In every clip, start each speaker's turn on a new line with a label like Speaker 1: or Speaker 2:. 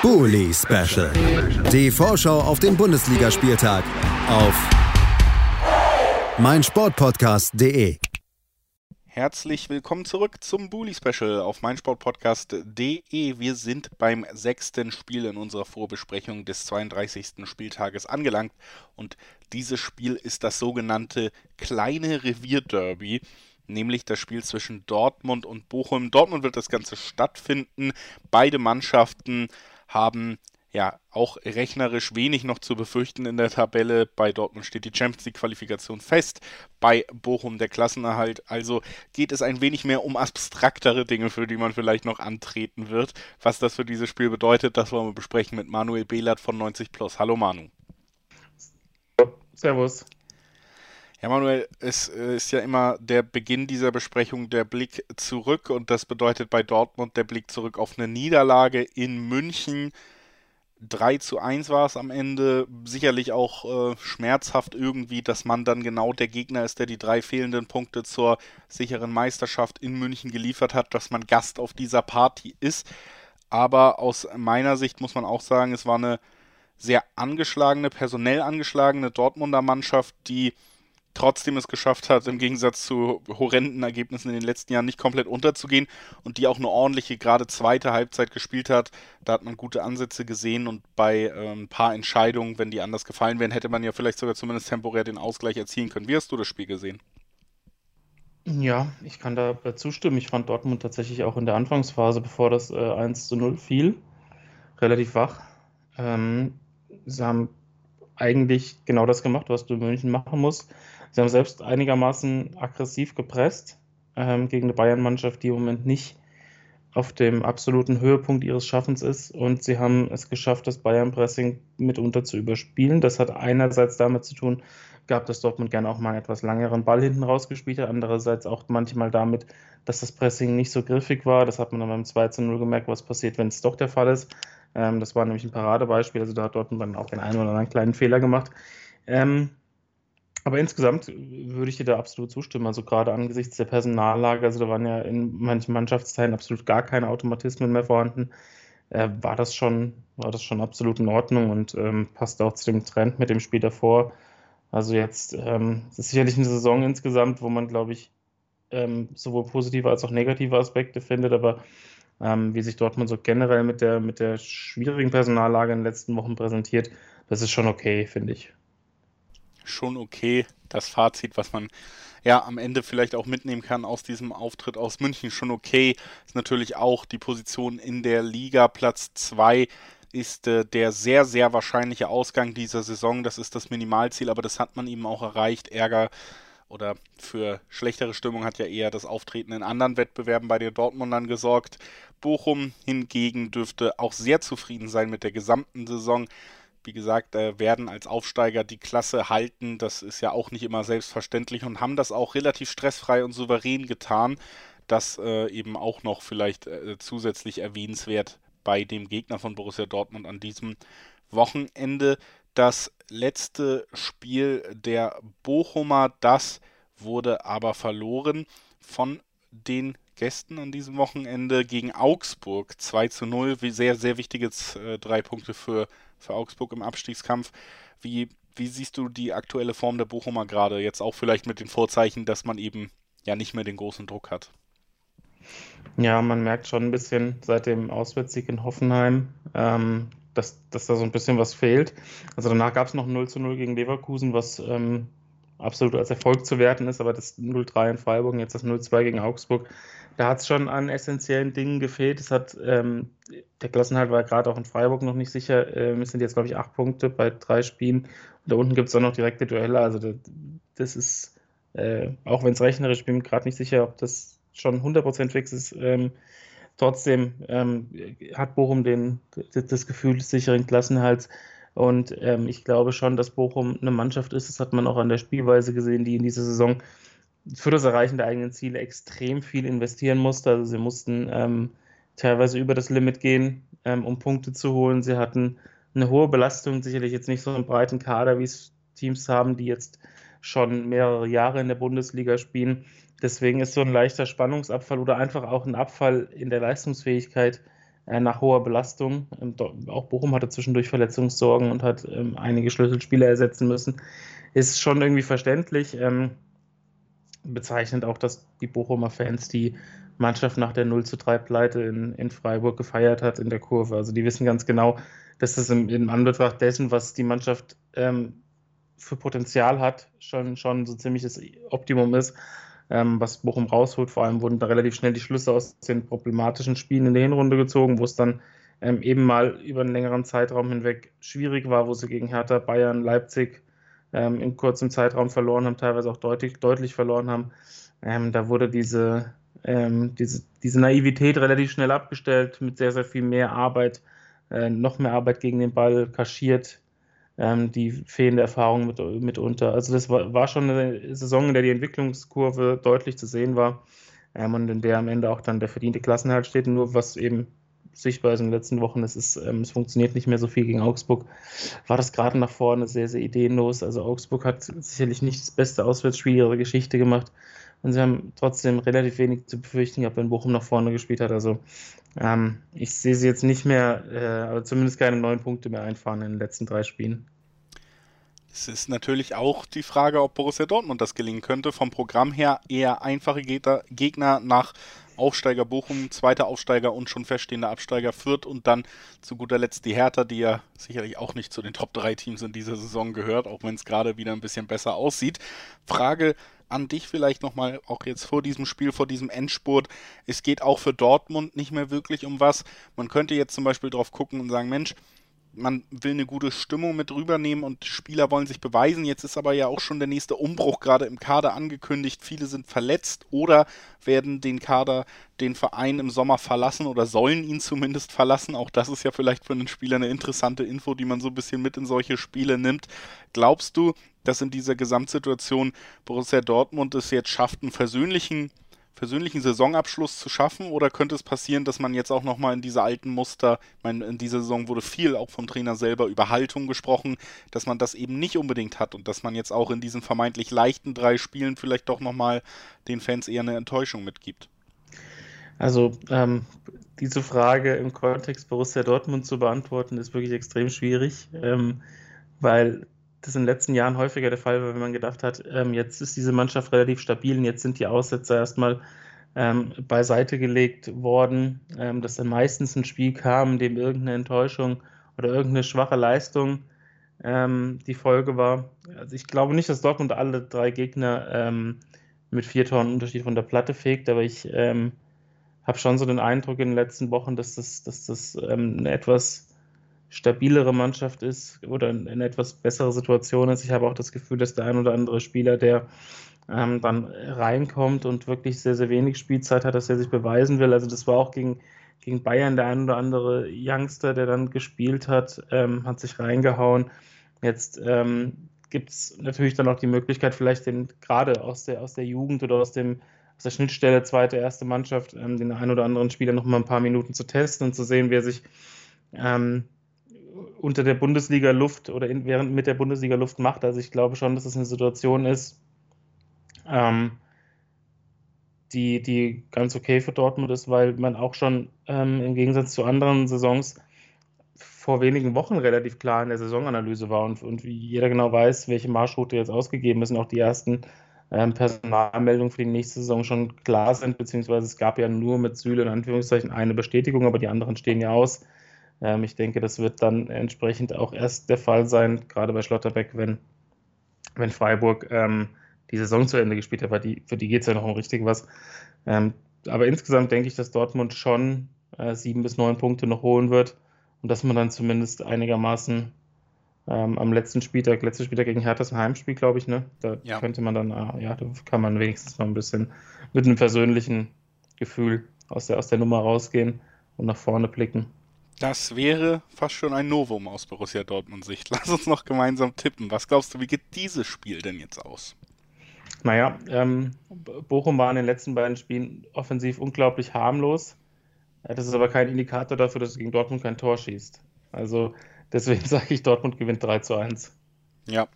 Speaker 1: Bully Special. Die Vorschau auf den Bundesligaspieltag auf meinsportpodcast.de.
Speaker 2: Herzlich willkommen zurück zum Bully Special auf meinsportpodcast.de. Wir sind beim sechsten Spiel in unserer Vorbesprechung des 32. Spieltages angelangt und dieses Spiel ist das sogenannte kleine Revierderby nämlich das Spiel zwischen Dortmund und Bochum. Dortmund wird das Ganze stattfinden. Beide Mannschaften haben ja auch rechnerisch wenig noch zu befürchten in der Tabelle. Bei Dortmund steht die Champions League Qualifikation fest, bei Bochum der Klassenerhalt. Also geht es ein wenig mehr um abstraktere Dinge, für die man vielleicht noch antreten wird. Was das für dieses Spiel bedeutet, das wollen wir besprechen mit Manuel Behlert von 90 Plus. Hallo Manu.
Speaker 3: Servus.
Speaker 2: Ja, Manuel, es äh, ist ja immer der Beginn dieser Besprechung der Blick zurück und das bedeutet bei Dortmund der Blick zurück auf eine Niederlage in München. 3 zu 1 war es am Ende. Sicherlich auch äh, schmerzhaft irgendwie, dass man dann genau der Gegner ist, der die drei fehlenden Punkte zur sicheren Meisterschaft in München geliefert hat, dass man Gast auf dieser Party ist. Aber aus meiner Sicht muss man auch sagen, es war eine sehr angeschlagene, personell angeschlagene Dortmunder Mannschaft, die trotzdem es geschafft hat, im Gegensatz zu horrenden Ergebnissen in den letzten Jahren nicht komplett unterzugehen und die auch eine ordentliche, gerade zweite Halbzeit gespielt hat. Da hat man gute Ansätze gesehen und bei äh, ein paar Entscheidungen, wenn die anders gefallen wären, hätte man ja vielleicht sogar zumindest temporär den Ausgleich erzielen können. Wie hast du das Spiel gesehen?
Speaker 3: Ja, ich kann da zustimmen. Ich fand Dortmund tatsächlich auch in der Anfangsphase, bevor das äh, 1 zu 0 fiel, relativ wach. Ähm, sie haben eigentlich genau das gemacht, was du in München machen musst. Sie haben selbst einigermaßen aggressiv gepresst ähm, gegen eine Bayern-Mannschaft, die im Moment nicht auf dem absoluten Höhepunkt ihres Schaffens ist. Und sie haben es geschafft, das Bayern-Pressing mitunter zu überspielen. Das hat einerseits damit zu tun gehabt, dass Dortmund gerne auch mal einen etwas langeren Ball hinten rausgespielt hat. Andererseits auch manchmal damit, dass das Pressing nicht so griffig war. Das hat man dann beim 2 zu 0 gemerkt, was passiert, wenn es doch der Fall ist. Ähm, das war nämlich ein Paradebeispiel. Also da hat Dortmund dann auch den einen oder anderen kleinen Fehler gemacht. Ähm, aber insgesamt würde ich dir da absolut zustimmen. Also gerade angesichts der Personallage, also da waren ja in manchen Mannschaftsteilen absolut gar keine Automatismen mehr vorhanden, äh, war das schon, war das schon absolut in Ordnung und ähm, passt auch zu dem Trend mit dem Spiel davor. Also jetzt ähm, es ist sicherlich eine Saison insgesamt, wo man, glaube ich, ähm, sowohl positive als auch negative Aspekte findet, aber ähm, wie sich Dortmund so generell mit der, mit der schwierigen Personallage in den letzten Wochen präsentiert, das ist schon okay, finde ich
Speaker 2: schon okay. Das Fazit, was man ja am Ende vielleicht auch mitnehmen kann aus diesem Auftritt aus München, schon okay. Ist natürlich auch die Position in der Liga. Platz 2 ist äh, der sehr, sehr wahrscheinliche Ausgang dieser Saison. Das ist das Minimalziel, aber das hat man eben auch erreicht. Ärger oder für schlechtere Stimmung hat ja eher das Auftreten in anderen Wettbewerben bei den Dortmundern gesorgt. Bochum hingegen dürfte auch sehr zufrieden sein mit der gesamten Saison wie gesagt, werden als Aufsteiger die Klasse halten. Das ist ja auch nicht immer selbstverständlich und haben das auch relativ stressfrei und souverän getan. Das äh, eben auch noch vielleicht äh, zusätzlich erwähnenswert bei dem Gegner von Borussia Dortmund an diesem Wochenende. Das letzte Spiel der Bochumer, das wurde aber verloren von den Gästen an diesem Wochenende gegen Augsburg 2 zu 0. Sehr, sehr wichtige äh, drei Punkte für für Augsburg im Abstiegskampf. Wie, wie siehst du die aktuelle Form der Bochumer gerade? Jetzt auch vielleicht mit den Vorzeichen, dass man eben ja nicht mehr den großen Druck hat.
Speaker 3: Ja, man merkt schon ein bisschen seit dem Auswärtssieg in Hoffenheim, ähm, dass, dass da so ein bisschen was fehlt. Also danach gab es noch ein 0 zu 0 gegen Leverkusen, was ähm, absolut als Erfolg zu werten ist, aber das 0-3 in Freiburg und jetzt das 0-2 gegen Augsburg, da hat es schon an essentiellen Dingen gefehlt. Es hat, ähm, der Klassenhalt war gerade auch in Freiburg noch nicht sicher. Ähm, es sind jetzt, glaube ich, acht Punkte bei drei Spielen. Und da unten gibt es auch noch direkte Duelle. Also das, das ist, äh, auch wenn es rechnerisch bin, gerade nicht sicher, ob das schon 100% fix ist. Ähm, trotzdem ähm, hat Bochum den, das Gefühl des sicheren Klassenhalts. Und ähm, ich glaube schon, dass Bochum eine Mannschaft ist, das hat man auch an der Spielweise gesehen, die in dieser Saison für das Erreichen der eigenen Ziele extrem viel investieren musste. Also sie mussten ähm, teilweise über das Limit gehen, ähm, um Punkte zu holen. Sie hatten eine hohe Belastung, sicherlich jetzt nicht so einen breiten Kader, wie es Teams haben, die jetzt schon mehrere Jahre in der Bundesliga spielen. Deswegen ist so ein leichter Spannungsabfall oder einfach auch ein Abfall in der Leistungsfähigkeit äh, nach hoher Belastung. Ähm, auch Bochum hatte zwischendurch Verletzungssorgen und hat ähm, einige Schlüsselspieler ersetzen müssen. Ist schon irgendwie verständlich. Ähm, bezeichnend auch, dass die Bochumer Fans die Mannschaft nach der 0 zu 3 Pleite in, in Freiburg gefeiert hat in der Kurve. Also die wissen ganz genau, dass das im, im Anbetracht dessen, was die Mannschaft ähm, für Potenzial hat, schon, schon so ziemlich das Optimum ist, ähm, was Bochum rausholt. Vor allem wurden da relativ schnell die Schlüsse aus den problematischen Spielen in der Hinrunde gezogen, wo es dann ähm, eben mal über einen längeren Zeitraum hinweg schwierig war, wo sie gegen Hertha, Bayern, Leipzig ähm, in kurzem Zeitraum verloren haben, teilweise auch deutlich, deutlich verloren haben. Ähm, da wurde diese, ähm, diese, diese Naivität relativ schnell abgestellt, mit sehr, sehr viel mehr Arbeit, äh, noch mehr Arbeit gegen den Ball kaschiert, ähm, die fehlende Erfahrung mit, mitunter. Also das war, war, schon eine Saison, in der die Entwicklungskurve deutlich zu sehen war ähm, und in der am Ende auch dann der verdiente Klassenhalt steht. Nur was eben sichtbar ist in den letzten Wochen, es, ist, ähm, es funktioniert nicht mehr so viel gegen Augsburg, war das gerade nach vorne sehr, sehr ideenlos. Also Augsburg hat sicherlich nicht das beste Auswärtsspiel ihrer Geschichte gemacht. Und sie haben trotzdem relativ wenig zu befürchten gehabt, wenn Bochum nach vorne gespielt hat. Also ähm, ich sehe sie jetzt nicht mehr, äh, aber zumindest keine neun Punkte mehr einfahren in den letzten drei Spielen.
Speaker 2: Es ist natürlich auch die Frage, ob Borussia Dortmund das gelingen könnte. Vom Programm her eher einfache Gegner nach Aufsteiger Bochum, zweiter Aufsteiger und schon feststehender Absteiger Fürth und dann zu guter Letzt die Hertha, die ja sicherlich auch nicht zu den Top 3 Teams in dieser Saison gehört, auch wenn es gerade wieder ein bisschen besser aussieht. Frage an dich vielleicht nochmal, auch jetzt vor diesem Spiel, vor diesem Endspurt. Es geht auch für Dortmund nicht mehr wirklich um was. Man könnte jetzt zum Beispiel drauf gucken und sagen, Mensch, man will eine gute Stimmung mit rübernehmen und Spieler wollen sich beweisen. Jetzt ist aber ja auch schon der nächste Umbruch gerade im Kader angekündigt. Viele sind verletzt oder werden den Kader, den Verein im Sommer verlassen oder sollen ihn zumindest verlassen. Auch das ist ja vielleicht für einen Spieler eine interessante Info, die man so ein bisschen mit in solche Spiele nimmt. Glaubst du, dass in dieser Gesamtsituation Borussia Dortmund es jetzt schafft, einen versöhnlichen persönlichen Saisonabschluss zu schaffen oder könnte es passieren, dass man jetzt auch nochmal in diese alten Muster, ich meine, in dieser Saison wurde viel auch vom Trainer selber über Haltung gesprochen, dass man das eben nicht unbedingt hat und dass man jetzt auch in diesen vermeintlich leichten drei Spielen vielleicht doch nochmal den Fans eher eine Enttäuschung mitgibt?
Speaker 3: Also ähm, diese Frage im Kontext Borussia Dortmund zu beantworten, ist wirklich extrem schwierig, ähm, weil das in den letzten Jahren häufiger der Fall war, wenn man gedacht hat, ähm, jetzt ist diese Mannschaft relativ stabil und jetzt sind die Aussetzer erstmal ähm, beiseite gelegt worden, ähm, dass dann meistens ein Spiel kam, dem irgendeine Enttäuschung oder irgendeine schwache Leistung ähm, die Folge war. Also ich glaube nicht, dass Dortmund alle drei Gegner ähm, mit vier Toren Unterschied von der Platte fegt, aber ich ähm, habe schon so den Eindruck in den letzten Wochen, dass das, dass das eine etwas stabilere Mannschaft ist oder in eine etwas bessere Situation ist. Ich habe auch das Gefühl, dass der ein oder andere Spieler, der ähm, dann reinkommt und wirklich sehr, sehr wenig Spielzeit hat, dass er sich beweisen will. Also das war auch gegen, gegen Bayern der ein oder andere Youngster, der dann gespielt hat, ähm, hat sich reingehauen. Jetzt ähm, gibt es natürlich dann auch die Möglichkeit, vielleicht den gerade aus der, aus der Jugend oder aus dem aus der Schnittstelle zweite, erste Mannschaft, ähm, den ein oder anderen Spieler noch mal ein paar Minuten zu testen und zu sehen, wie er sich ähm, unter der Bundesliga-Luft oder in, während mit der Bundesliga-Luft macht. Also ich glaube schon, dass es eine Situation ist, ähm, die, die ganz okay für Dortmund ist, weil man auch schon ähm, im Gegensatz zu anderen Saisons vor wenigen Wochen relativ klar in der Saisonanalyse war und, und jeder genau weiß, welche Marschroute jetzt ausgegeben ist und auch die ersten ähm, Personalmeldungen für die nächste Saison schon klar sind, beziehungsweise es gab ja nur mit Süle in Anführungszeichen eine Bestätigung, aber die anderen stehen ja aus. Ähm, ich denke, das wird dann entsprechend auch erst der Fall sein, gerade bei Schlotterbeck, wenn, wenn Freiburg ähm, die Saison zu Ende gespielt hat, weil die, für die geht es ja noch um richtig was. Ähm, aber insgesamt denke ich, dass Dortmund schon äh, sieben bis neun Punkte noch holen wird und dass man dann zumindest einigermaßen ähm, am letzten Spieltag, letzten Spieltag gegen Hertha ist ein Heimspiel, glaube ich, ne? Da ja. könnte man dann, äh, ja, da kann man wenigstens noch ein bisschen mit einem persönlichen Gefühl aus der, aus der Nummer rausgehen und nach vorne blicken.
Speaker 2: Das wäre fast schon ein Novum aus Borussia Dortmund Sicht. Lass uns noch gemeinsam tippen. Was glaubst du, wie geht dieses Spiel denn jetzt aus?
Speaker 3: Naja, ähm, Bochum war in den letzten beiden Spielen offensiv unglaublich harmlos. Das ist aber kein Indikator dafür, dass es gegen Dortmund kein Tor schießt. Also deswegen sage ich, Dortmund gewinnt 3 zu 1.
Speaker 2: Ja,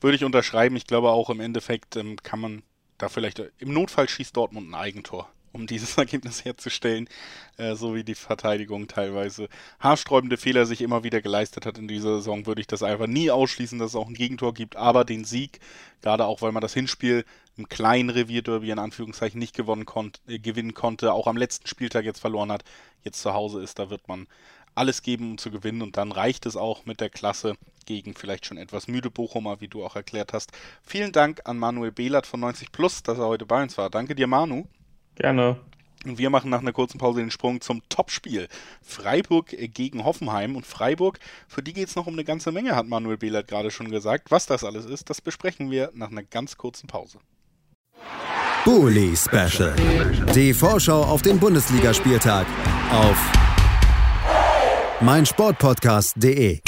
Speaker 2: würde ich unterschreiben. Ich glaube auch im Endeffekt ähm, kann man da vielleicht, im Notfall schießt Dortmund ein Eigentor um dieses Ergebnis herzustellen, äh, so wie die Verteidigung teilweise haarsträubende Fehler sich immer wieder geleistet hat in dieser Saison, würde ich das einfach nie ausschließen, dass es auch ein Gegentor gibt, aber den Sieg, gerade auch weil man das Hinspiel im kleinen Revierderby in Anführungszeichen nicht gewonnen konnt, äh, gewinnen konnte, auch am letzten Spieltag jetzt verloren hat, jetzt zu Hause ist, da wird man alles geben, um zu gewinnen. Und dann reicht es auch mit der Klasse gegen vielleicht schon etwas müde Bochumer, wie du auch erklärt hast. Vielen Dank an Manuel Behlert von 90 Plus, dass er heute bei uns war. Danke dir, Manu.
Speaker 3: Gerne.
Speaker 2: Und wir machen nach einer kurzen Pause den Sprung zum Topspiel. Freiburg gegen Hoffenheim. Und Freiburg, für die geht es noch um eine ganze Menge, hat Manuel Behlert gerade schon gesagt. Was das alles ist, das besprechen wir nach einer ganz kurzen Pause.
Speaker 1: Bully Special. Die Vorschau auf den Bundesligaspieltag auf meinsportpodcast.de